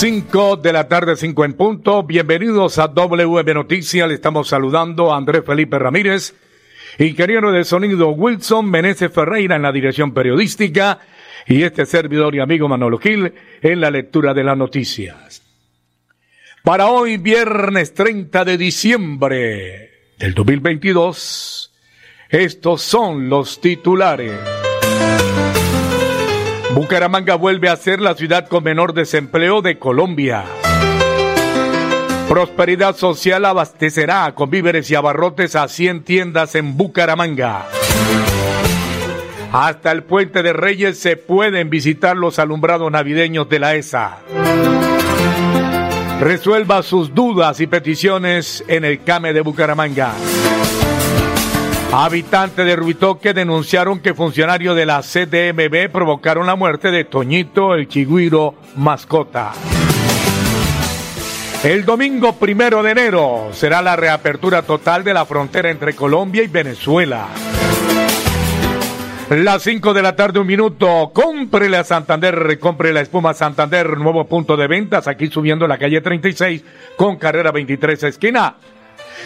5 de la tarde, 5 en punto. Bienvenidos a WM Noticias. Le estamos saludando a Andrés Felipe Ramírez, ingeniero de sonido Wilson Meneses Ferreira en la dirección periodística y este servidor y amigo Manolo Gil en la lectura de las noticias. Para hoy, viernes 30 de diciembre del 2022, estos son los titulares. Bucaramanga vuelve a ser la ciudad con menor desempleo de Colombia. Prosperidad Social abastecerá con víveres y abarrotes a 100 tiendas en Bucaramanga. Hasta el Puente de Reyes se pueden visitar los alumbrados navideños de la ESA. Resuelva sus dudas y peticiones en el CAME de Bucaramanga. Habitantes de Ruitoque denunciaron que funcionarios de la CDMB provocaron la muerte de Toñito el Chigüiro mascota. El domingo primero de enero será la reapertura total de la frontera entre Colombia y Venezuela. Las 5 de la tarde, un minuto. Cómprele a Santander, compre la espuma Santander, nuevo punto de ventas, aquí subiendo la calle 36 con carrera 23 esquina.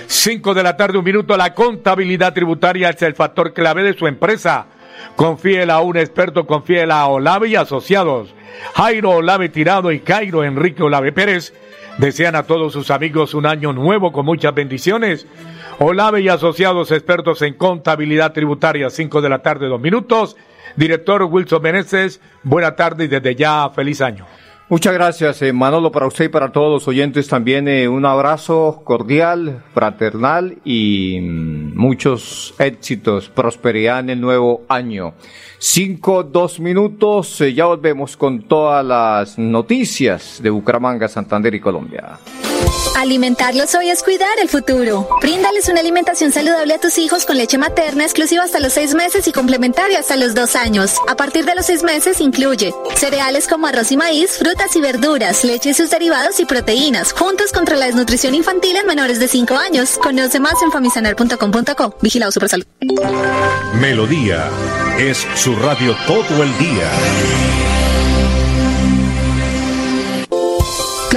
5 de la tarde, un minuto. La contabilidad tributaria es el factor clave de su empresa. Confíela a un experto, confíela a Olave y Asociados. Jairo Olave Tirado y Cairo Enrique Olave Pérez desean a todos sus amigos un año nuevo con muchas bendiciones. Olave y Asociados, expertos en contabilidad tributaria, 5 de la tarde, dos minutos. Director Wilson Meneses, buena tarde y desde ya feliz año. Muchas gracias, eh, Manolo, para usted y para todos los oyentes también eh, un abrazo cordial, fraternal y mm, muchos éxitos, prosperidad en el nuevo año. Cinco, dos minutos, eh, ya volvemos con todas las noticias de Bucaramanga, Santander y Colombia. Alimentarlos hoy es cuidar el futuro. Bríndales una alimentación saludable a tus hijos con leche materna exclusiva hasta los seis meses y complementaria hasta los dos años. A partir de los seis meses incluye cereales como arroz y maíz, frutas y verduras, leche y sus derivados y proteínas, juntos contra la desnutrición infantil en menores de 5 años. Conoce más en famisanar.com.co. Vigilado Supersalud. Melodía es su radio todo el día.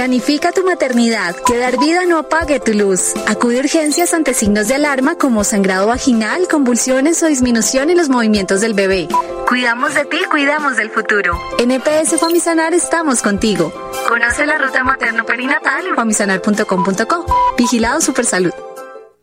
Planifica tu maternidad, que dar vida no apague tu luz. Acude a urgencias ante signos de alarma como sangrado vaginal, convulsiones o disminución en los movimientos del bebé. Cuidamos de ti, cuidamos del futuro. En EPS Famisanar estamos contigo. Conoce la ruta materno-perinatal en famisanar.com.co. Vigilado Supersalud.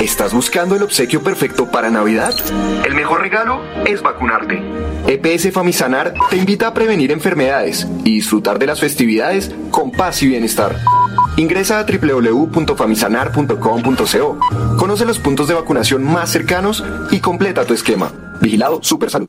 ¿Estás buscando el obsequio perfecto para Navidad? El mejor regalo es vacunarte. EPS Famisanar te invita a prevenir enfermedades y disfrutar de las festividades con paz y bienestar. Ingresa a www.famisanar.com.co. Conoce los puntos de vacunación más cercanos y completa tu esquema. Vigilado Supersalud.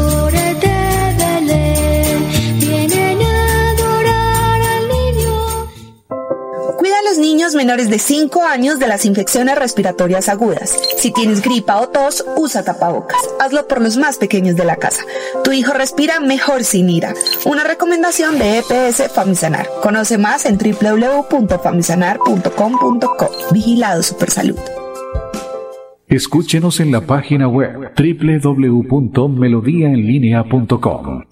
Cuida a los niños menores de 5 años de las infecciones respiratorias agudas. Si tienes gripa o tos, usa tapabocas. Hazlo por los más pequeños de la casa. Tu hijo respira mejor sin ira. Una recomendación de EPS Famisanar. Conoce más en www.famisanar.com.co. Vigilado Supersalud. Escúchenos en la página web www.melodiaenlinea.com.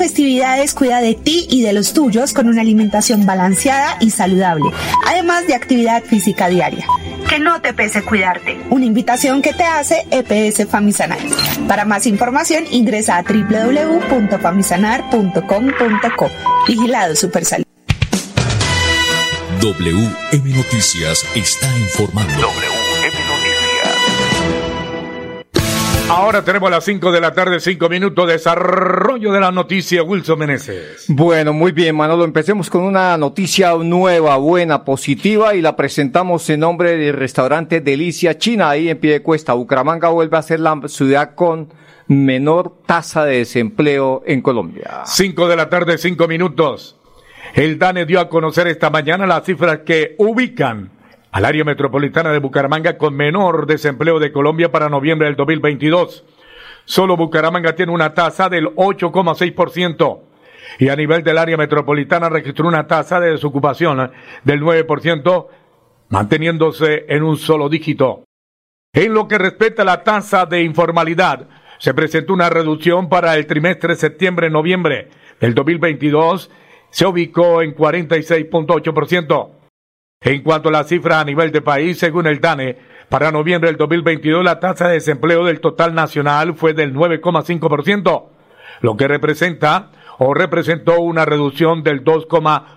Festividades cuida de ti y de los tuyos con una alimentación balanceada y saludable, además de actividad física diaria. Que no te pese cuidarte. Una invitación que te hace EPS Famisanar. Para más información ingresa a www.famisanar.com.co. Vigilado Supersalud. WM Noticias está informando. WM Ahora tenemos las 5 de la tarde, 5 minutos, desarrollo de la noticia, Wilson Meneses. Bueno, muy bien, Manolo. Empecemos con una noticia nueva, buena, positiva y la presentamos en nombre del restaurante Delicia China, ahí en pie de cuesta. Bucaramanga vuelve a ser la ciudad con menor tasa de desempleo en Colombia. 5 de la tarde, 5 minutos. El DANE dio a conocer esta mañana las cifras que ubican al área metropolitana de Bucaramanga con menor desempleo de Colombia para noviembre del 2022. Solo Bucaramanga tiene una tasa del 8,6% y a nivel del área metropolitana registró una tasa de desocupación del 9%, manteniéndose en un solo dígito. En lo que respecta a la tasa de informalidad, se presentó una reducción para el trimestre septiembre-noviembre del 2022 se ubicó en 46.8%. En cuanto a la cifra a nivel de país, según el DANE, para noviembre del 2022 la tasa de desempleo del total nacional fue del 9,5%, lo que representa o representó una reducción del 2,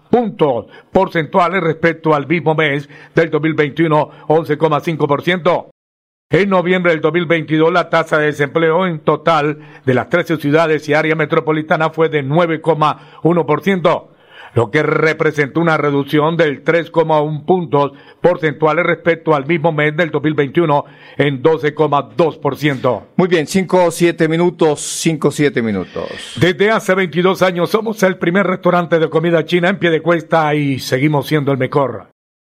puntos porcentuales respecto al mismo mes del 2021, 11,5%. En noviembre del 2022 la tasa de desempleo en total de las 13 ciudades y área metropolitana fue de 9,1%, lo que representó una reducción del 3,1 puntos porcentuales respecto al mismo mes del 2021 en 12,2%. Muy bien, 5 o 7 minutos, 5 o 7 minutos. Desde hace 22 años somos el primer restaurante de comida china en pie de cuesta y seguimos siendo el mejor.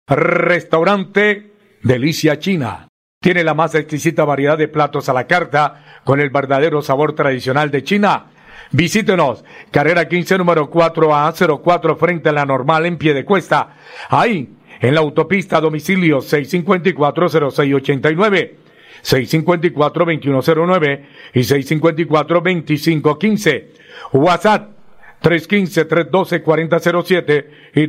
Restaurante Delicia China tiene la más exquisita variedad de platos a la carta con el verdadero sabor tradicional de China. Visítenos, carrera 15, número 4A04, frente a la normal en pie de cuesta. Ahí, en la autopista domicilio 654-0689, 654-2109 y 654-2515. WhatsApp 315-312-4007 y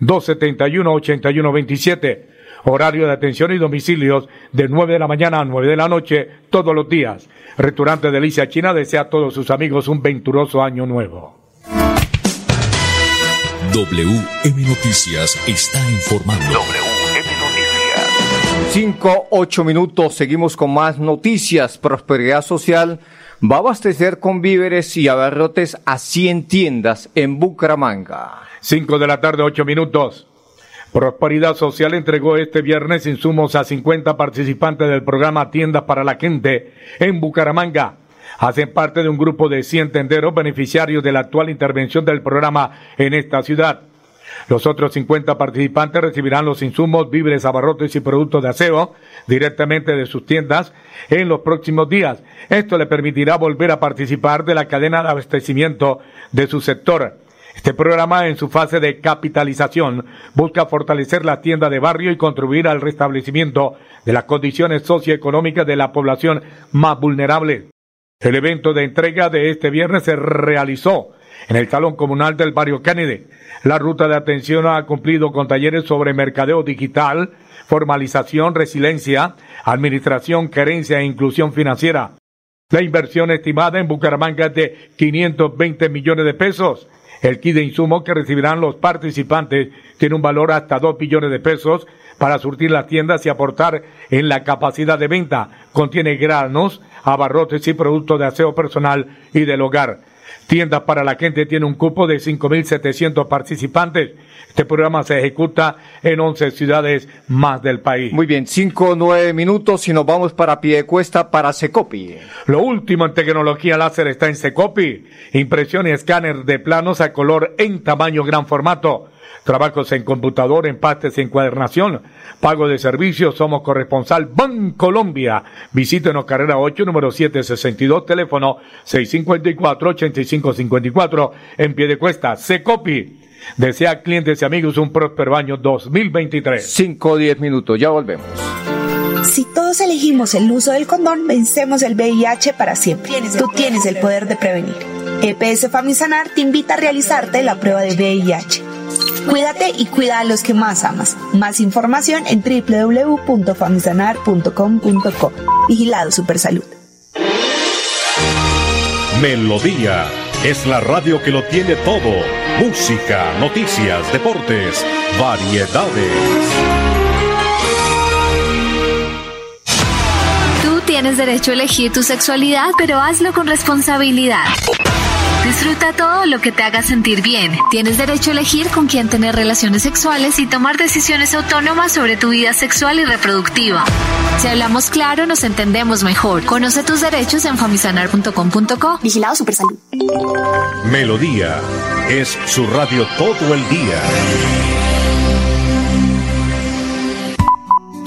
312-271-8127. Horario de atención y domicilios de 9 de la mañana a 9 de la noche todos los días. Restaurante Delicia China desea a todos sus amigos un venturoso año nuevo. WM Noticias está informando. WM Noticias. 5, 8 minutos, seguimos con más noticias. Prosperidad Social va a abastecer con víveres y abarrotes a 100 tiendas en Bucaramanga. 5 de la tarde, 8 minutos. Prosperidad Social entregó este viernes insumos a 50 participantes del programa Tiendas para la Gente en Bucaramanga. Hacen parte de un grupo de 100 tenderos beneficiarios de la actual intervención del programa en esta ciudad. Los otros 50 participantes recibirán los insumos, víveres, abarrotes y productos de aseo directamente de sus tiendas en los próximos días. Esto le permitirá volver a participar de la cadena de abastecimiento de su sector. Este programa, en su fase de capitalización, busca fortalecer la tienda de barrio y contribuir al restablecimiento de las condiciones socioeconómicas de la población más vulnerable. El evento de entrega de este viernes se realizó en el Salón Comunal del Barrio Kennedy. La ruta de atención ha cumplido con talleres sobre mercadeo digital, formalización, resiliencia, administración, gerencia e inclusión financiera. La inversión estimada en Bucaramanga es de 520 millones de pesos. El kit de insumo que recibirán los participantes tiene un valor hasta 2 billones de pesos para surtir las tiendas y aportar en la capacidad de venta. Contiene granos, abarrotes y productos de aseo personal y del hogar. Tiendas para la gente tiene un cupo de 5.700 participantes. Este programa se ejecuta en 11 ciudades más del país. Muy bien, 5 o 9 minutos y nos vamos para Piedecuesta para Secopi. Lo último en tecnología láser está en Secopi. Impresión y escáner de planos a color en tamaño gran formato. Trabajos en computador, empastes y encuadernación. Pago de servicios, somos corresponsal Colombia. Visítenos carrera 8, número 762, teléfono 654-8554, en pie de cuesta. Secopi. Desea clientes y amigos un próspero año 2023. 5 o 10 minutos, ya volvemos. Si todos elegimos el uso del condón, vencemos el VIH para siempre. Tú tienes el poder de prevenir. EPS Famisanar te invita a realizarte la prueba de VIH. Cuídate y cuida a los que más amas. Más información en www.famisanar.com.co. Vigilado Supersalud. Melodía es la radio que lo tiene todo. Música, noticias, deportes, variedades. Tú tienes derecho a elegir tu sexualidad, pero hazlo con responsabilidad. Disfruta todo lo que te haga sentir bien. Tienes derecho a elegir con quién tener relaciones sexuales y tomar decisiones autónomas sobre tu vida sexual y reproductiva. Si hablamos claro, nos entendemos mejor. Conoce tus derechos en famisanar.com.co. Vigilado Supersalud. Melodía es su radio todo el día.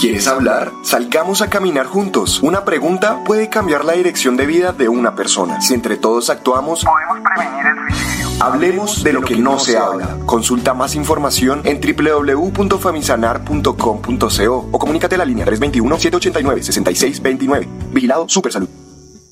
¿Quieres hablar? Salgamos a caminar juntos. Una pregunta puede cambiar la dirección de vida de una persona. Si entre todos actuamos, podemos prevenir el suicidio. Hablemos de lo que no se habla. Consulta más información en www.famisanar.com.co o comunícate a la línea 321-789-6629. Vigilado Supersalud.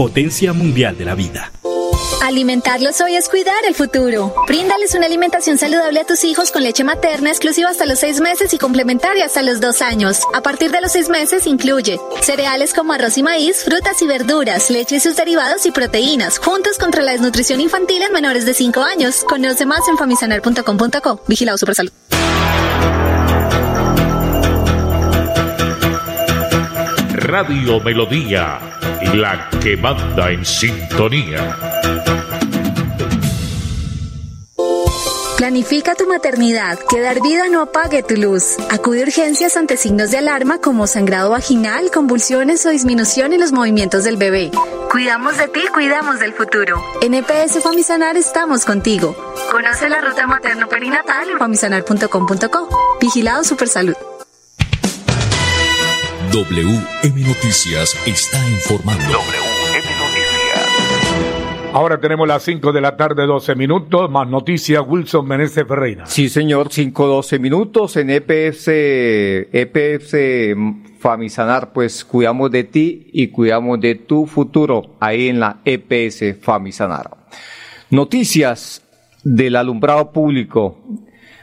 potencia mundial de la vida. Alimentarlos hoy es cuidar el futuro. Bríndales una alimentación saludable a tus hijos con leche materna exclusiva hasta los seis meses y complementaria hasta los dos años. A partir de los seis meses incluye cereales como arroz y maíz, frutas y verduras, leche y sus derivados y proteínas, juntos contra la desnutrición infantil en menores de 5 años. Conoce más en famisanar.com.co. Vigilado Supersalud. Radio Melodía, la que manda en sintonía. Planifica tu maternidad, que dar vida no apague tu luz. Acude a urgencias ante signos de alarma como sangrado vaginal, convulsiones o disminución en los movimientos del bebé. Cuidamos de ti, cuidamos del futuro. En EPS Famisanar estamos contigo. Conoce la ruta materno-perinatal en famisanar.com.co. Vigilado Supersalud. WM Noticias está informando. WM Noticias. Ahora tenemos las 5 de la tarde, 12 minutos. Más noticias, Wilson Meneses Ferreira. Sí, señor, 5 12 minutos en EPS, EPS Famisanar, pues cuidamos de ti y cuidamos de tu futuro ahí en la EPS Famisanar. Noticias del alumbrado público.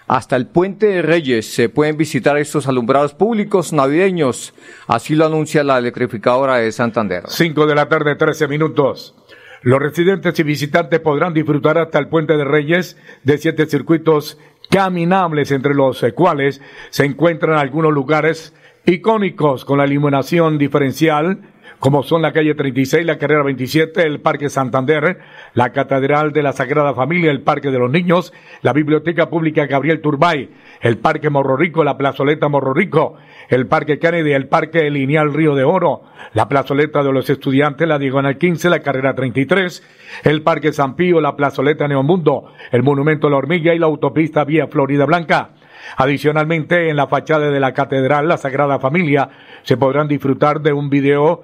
Hasta el Puente de Reyes se pueden visitar estos alumbrados públicos navideños. Así lo anuncia la electrificadora de Santander. 5 de la tarde, 13 minutos. Los residentes y visitantes podrán disfrutar hasta el Puente de Reyes de siete circuitos caminables, entre los cuales se encuentran algunos lugares icónicos con la iluminación diferencial, como son la calle 36, la carrera 27, el Parque Santander, la Catedral de la Sagrada Familia, el Parque de los Niños, la Biblioteca Pública Gabriel Turbay, el Parque Morro Rico, la Plazoleta Morro Rico, el Parque Kennedy, el Parque Lineal Río de Oro, la Plazoleta de los Estudiantes, la Diagonal 15, la Carrera 33, el Parque San Pío, la Plazoleta Neomundo, el Monumento a la Hormiga y la Autopista Vía Florida Blanca. Adicionalmente, en la fachada de la Catedral, la Sagrada Familia, se podrán disfrutar de un video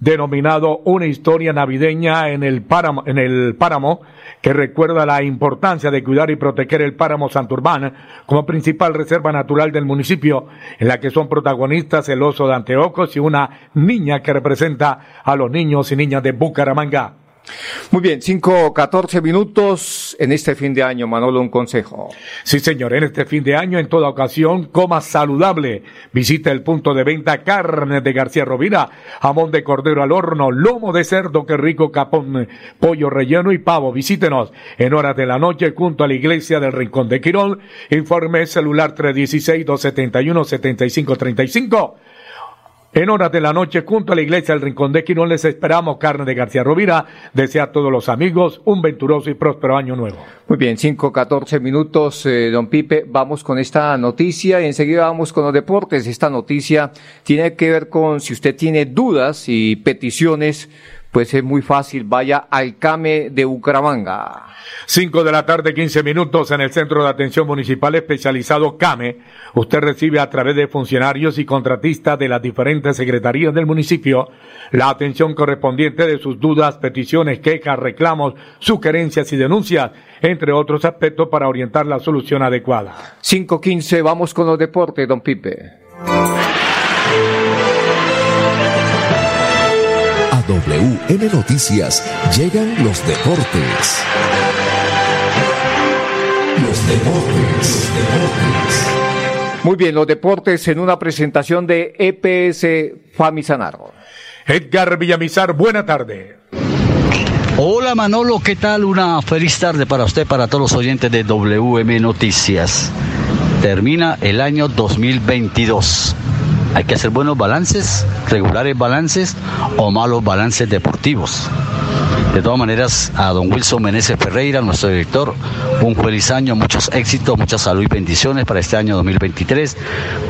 denominado Una historia navideña en el páramo, en el páramo, que recuerda la importancia de cuidar y proteger el páramo Santurbán como principal reserva natural del municipio, en la que son protagonistas el oso de Anteojos y una niña que representa a los niños y niñas de Bucaramanga. Muy bien, 5, 14 minutos en este fin de año. Manolo, un consejo. Sí, señor, en este fin de año, en toda ocasión, coma saludable. Visita el punto de venta carne de García Rovira, jamón de cordero al horno, lomo de cerdo, que rico capón, pollo relleno y pavo. Visítenos en horas de la noche junto a la iglesia del Rincón de Quirón. Informe celular 316-271-7535. En horas de la noche junto a la iglesia del Rincón de Quirón les esperamos carne de García Rovira. Desea a todos los amigos un venturoso y próspero año nuevo. Muy bien, 5, 14 minutos, eh, don Pipe. Vamos con esta noticia y enseguida vamos con los deportes. Esta noticia tiene que ver con si usted tiene dudas y peticiones pues es muy fácil, vaya al CAME de Bucaramanga. 5 de la tarde, 15 minutos en el Centro de Atención Municipal Especializado CAME. Usted recibe a través de funcionarios y contratistas de las diferentes secretarías del municipio la atención correspondiente de sus dudas, peticiones, quejas, reclamos, sugerencias y denuncias, entre otros aspectos para orientar la solución adecuada. 5.15, vamos con los deportes, don Pipe. WM Noticias llegan los deportes. Los deportes, deportes. Muy bien, los deportes en una presentación de EPS Famisanaro. Edgar Villamizar, buena tarde. Hola Manolo, ¿qué tal? Una feliz tarde para usted, para todos los oyentes de WM Noticias. Termina el año 2022. Hay que hacer buenos balances, regulares balances o malos balances deportivos. De todas maneras, a don Wilson Meneses Ferreira, nuestro director, un feliz año, muchos éxitos, mucha salud y bendiciones para este año 2023.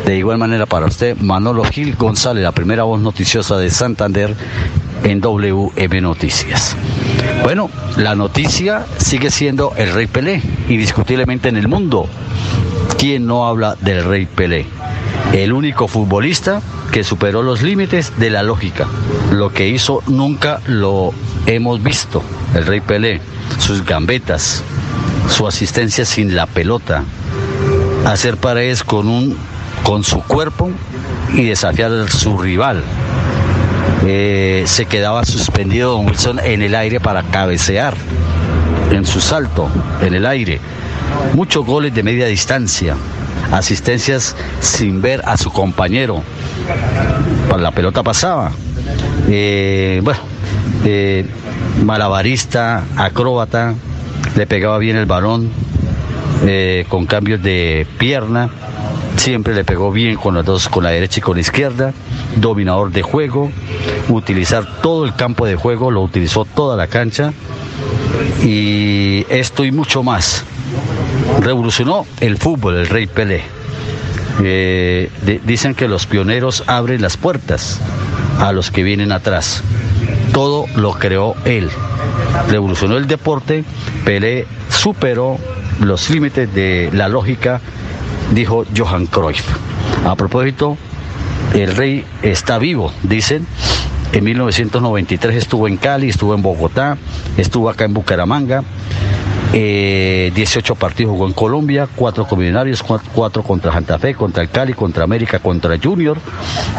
De igual manera para usted, Manolo Gil González, la primera voz noticiosa de Santander en WM Noticias. Bueno, la noticia sigue siendo el Rey Pelé, indiscutiblemente en el mundo. ¿Quién no habla del Rey Pelé? El único futbolista que superó los límites de la lógica. Lo que hizo nunca lo hemos visto. El Rey Pelé, sus gambetas, su asistencia sin la pelota, hacer paredes con un con su cuerpo y desafiar a su rival. Eh, se quedaba suspendido Don Wilson en el aire para cabecear en su salto en el aire. Muchos goles de media distancia asistencias sin ver a su compañero. La pelota pasaba. Eh, bueno, eh, malabarista, acróbata, le pegaba bien el balón eh, con cambios de pierna. Siempre le pegó bien con las dos, con la derecha y con la izquierda. Dominador de juego, utilizar todo el campo de juego, lo utilizó toda la cancha. Y esto y mucho más revolucionó el fútbol, el Rey Pelé. Eh, dicen que los pioneros abren las puertas a los que vienen atrás. Todo lo creó él. Revolucionó el deporte, Pelé superó los límites de la lógica, dijo Johan Cruyff. A propósito, el rey está vivo, dicen. En 1993 estuvo en Cali, estuvo en Bogotá, estuvo acá en Bucaramanga 18 eh, partidos jugó en Colombia, 4 con Millonarios, 4 contra Santa Fe, contra el Cali, contra América, contra Junior,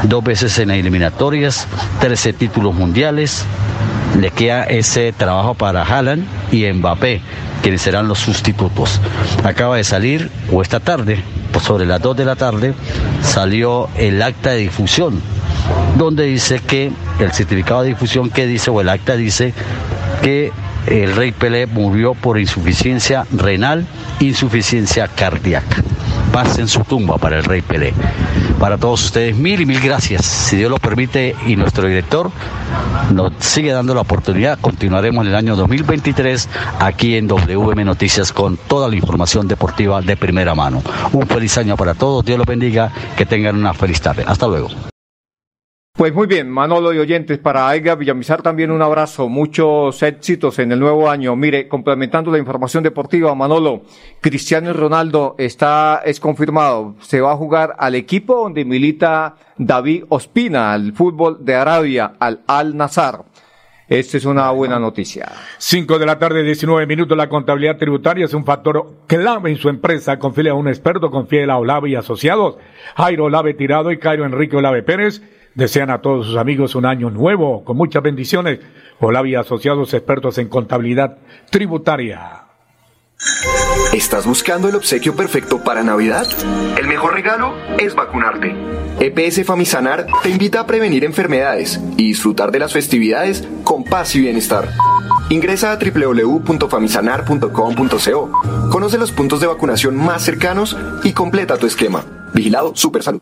dos veces en eliminatorias, 13 títulos mundiales. Le queda ese trabajo para Haaland y Mbappé, quienes serán los sustitutos. Acaba de salir, o esta tarde, pues sobre las 2 de la tarde, salió el acta de difusión, donde dice que el certificado de difusión que dice, o el acta dice que el rey Pelé murió por insuficiencia renal, insuficiencia cardíaca. Paz en su tumba para el rey Pelé. Para todos ustedes, mil y mil gracias. Si Dios lo permite y nuestro director nos sigue dando la oportunidad, continuaremos en el año 2023 aquí en WM Noticias con toda la información deportiva de primera mano. Un feliz año para todos, Dios los bendiga, que tengan una feliz tarde. Hasta luego. Pues muy bien, Manolo y oyentes, para Edgar Villamizar también un abrazo, muchos éxitos en el nuevo año. Mire, complementando la información deportiva, Manolo, Cristiano Ronaldo está, es confirmado, se va a jugar al equipo donde milita David Ospina, al fútbol de Arabia, al Al Nazar. Esta es una buena noticia. Cinco de la tarde, 19 minutos. La contabilidad tributaria es un factor clave en su empresa. Confíe a un experto, confíe a Olave y Asociados. Jairo Olave Tirado y Cairo Enrique Olave Pérez Desean a todos sus amigos un año nuevo con muchas bendiciones. Olavia Asociados expertos en contabilidad tributaria. ¿Estás buscando el obsequio perfecto para Navidad? El mejor regalo es vacunarte. EPS Famisanar te invita a prevenir enfermedades y disfrutar de las festividades con paz y bienestar. Ingresa a www.famisanar.com.co, conoce los puntos de vacunación más cercanos y completa tu esquema. Vigilado Super Salud.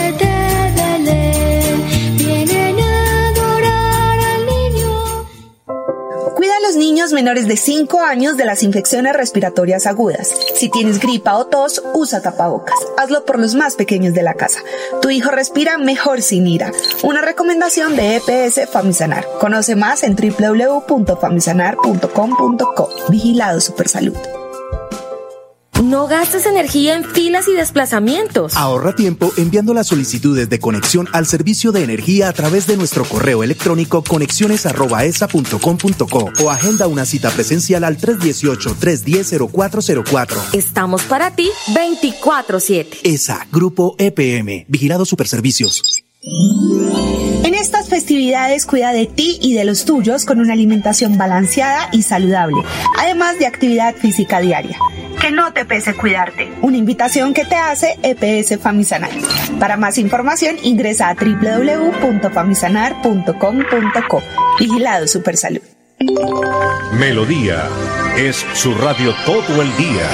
Niños menores de 5 años de las infecciones respiratorias agudas. Si tienes gripa o tos, usa tapabocas. Hazlo por los más pequeños de la casa. Tu hijo respira mejor sin ira. Una recomendación de EPS Famisanar. Conoce más en www.famisanar.com.co. Vigilado Supersalud. No gastes energía en filas y desplazamientos. Ahorra tiempo enviando las solicitudes de conexión al servicio de energía a través de nuestro correo electrónico conexiones@esa.com.co o agenda una cita presencial al 318-310-0404. Estamos para ti 24/7. ESA, Grupo EPM, Vigilado Superservicios. En estas festividades cuida de ti y de los tuyos con una alimentación balanceada y saludable, además de actividad física diaria. Que no te pese cuidarte. Una invitación que te hace EPS Famisanar. Para más información ingresa a www.famisanar.com.co. Vigilado Supersalud. Melodía es su radio todo el día.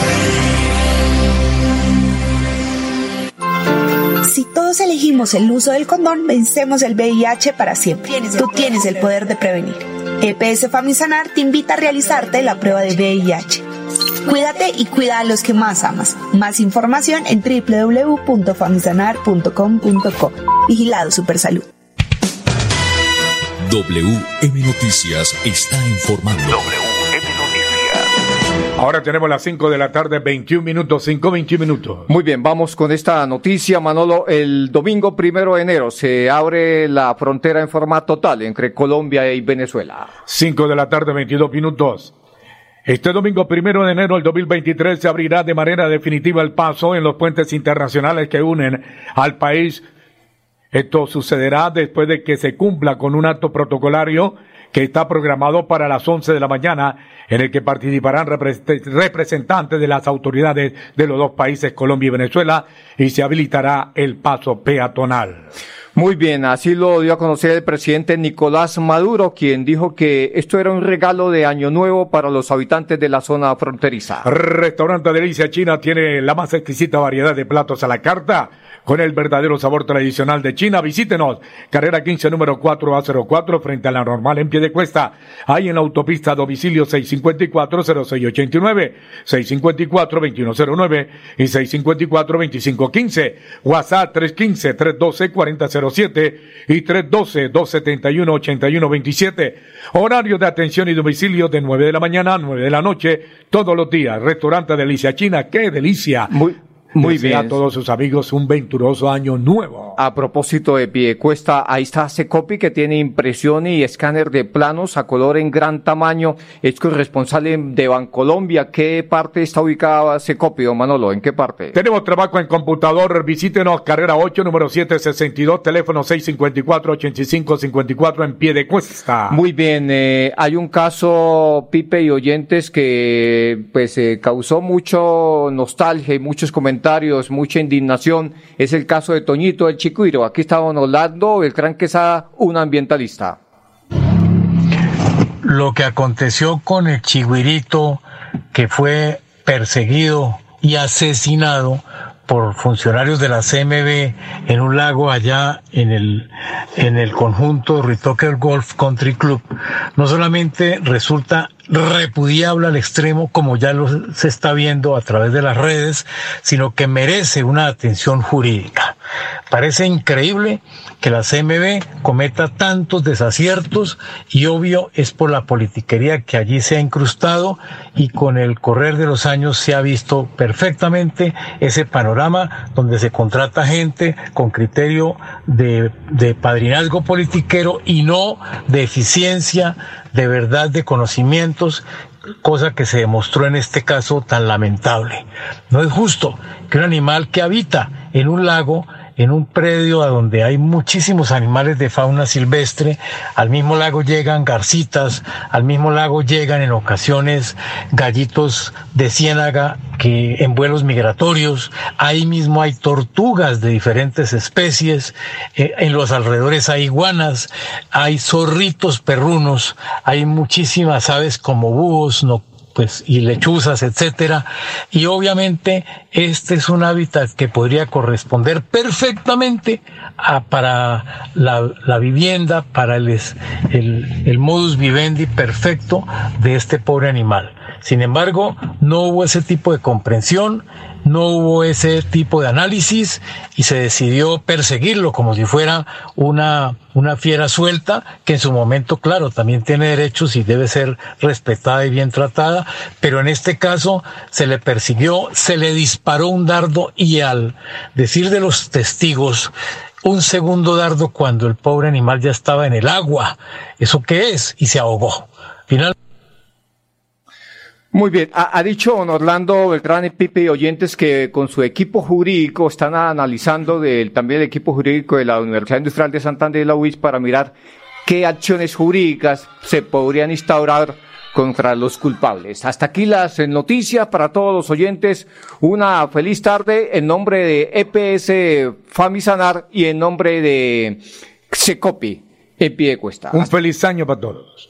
Si todos elegimos el uso del condón, vencemos el VIH para siempre. Tú tienes el poder de prevenir. EPS Famisanar te invita a realizarte la prueba de VIH. Cuídate y cuida a los que más amas. Más información en www.famisanar.com.co. Vigilado Supersalud. WM Noticias está informando. WM Noticias. Ahora tenemos las 5 de la tarde, 21 minutos, 5, 21 minutos. Muy bien, vamos con esta noticia, Manolo. El domingo primero de enero se abre la frontera en forma total entre Colombia y Venezuela. 5 de la tarde, 22 minutos. Este domingo primero de enero del 2023 se abrirá de manera definitiva el paso en los puentes internacionales que unen al país. Esto sucederá después de que se cumpla con un acto protocolario que está programado para las 11 de la mañana, en el que participarán representantes de las autoridades de los dos países, Colombia y Venezuela, y se habilitará el paso peatonal. Muy bien, así lo dio a conocer el presidente Nicolás Maduro, quien dijo que esto era un regalo de Año Nuevo para los habitantes de la zona fronteriza. Restaurante Delicia China tiene la más exquisita variedad de platos a la carta con el verdadero sabor tradicional de China. Visítenos, carrera 15, número 4A04, frente a la normal en pie de cuesta. Ahí en la autopista domicilio 654-0689, 654-2109 y 654-2515. WhatsApp 315-312-4007 y 312-271-8127. Horario de atención y domicilio de 9 de la mañana a 9 de la noche, todos los días. Restaurante Delicia China, qué delicia. Muy, muy bien. a todos sus amigos un venturoso año nuevo. A propósito de Piedecuesta, ahí está Secopi que tiene impresión y escáner de planos a color en gran tamaño. Es corresponsal de Bancolombia. ¿Qué parte está ubicada Secopi, don Manolo? ¿En qué parte? Tenemos trabajo en computador, visítenos, carrera 8, número 762, teléfono 654-8554 en pie de cuesta. Muy bien, eh, hay un caso, Pipe y oyentes, que pues eh, causó mucho nostalgia y muchos comentarios, mucha indignación. Es el caso de Toñito el Chicuiro. Aquí está don Orlando Beltrán Quesada, un ambientalista. lo que aconteció con el chigüirito que fue perseguido y asesinado por funcionarios de la CMB en un lago allá en el, en el conjunto Ritoker Golf Country Club, no solamente resulta repudiable al extremo, como ya lo se está viendo a través de las redes, sino que merece una atención jurídica. Parece increíble que la CMB cometa tantos desaciertos y obvio es por la politiquería que allí se ha incrustado y con el correr de los años se ha visto perfectamente ese panorama donde se contrata gente con criterio de, de padrinazgo politiquero y no de eficiencia, de verdad, de conocimientos cosa que se demostró en este caso tan lamentable. No es justo que un animal que habita en un lago en un predio donde hay muchísimos animales de fauna silvestre. Al mismo lago llegan garcitas, al mismo lago llegan en ocasiones gallitos de ciénaga que en vuelos migratorios. Ahí mismo hay tortugas de diferentes especies. Eh, en los alrededores hay iguanas, hay zorritos perrunos, hay muchísimas aves como búhos, no, pues, y lechuzas, etcétera. Y obviamente este es un hábitat que podría corresponder perfectamente a, para la, la, vivienda, para el, el, el modus vivendi perfecto de este pobre animal. Sin embargo, no hubo ese tipo de comprensión, no hubo ese tipo de análisis y se decidió perseguirlo como si fuera una, una fiera suelta que en su momento, claro, también tiene derechos y debe ser respetada y bien tratada, pero en este caso se le persiguió, se le disparó un dardo y al decir de los testigos, un segundo dardo cuando el pobre animal ya estaba en el agua. ¿Eso qué es? Y se ahogó. Final muy bien, ha, ha, dicho don Orlando Beltrán y Pipe y oyentes que con su equipo jurídico están analizando del, también el equipo jurídico de la Universidad Industrial de Santander y la UIS para mirar qué acciones jurídicas se podrían instaurar contra los culpables. Hasta aquí las noticias para todos los oyentes. Una feliz tarde en nombre de EPS Famisanar y en nombre de Secopi en pie de cuesta. Un feliz año para todos.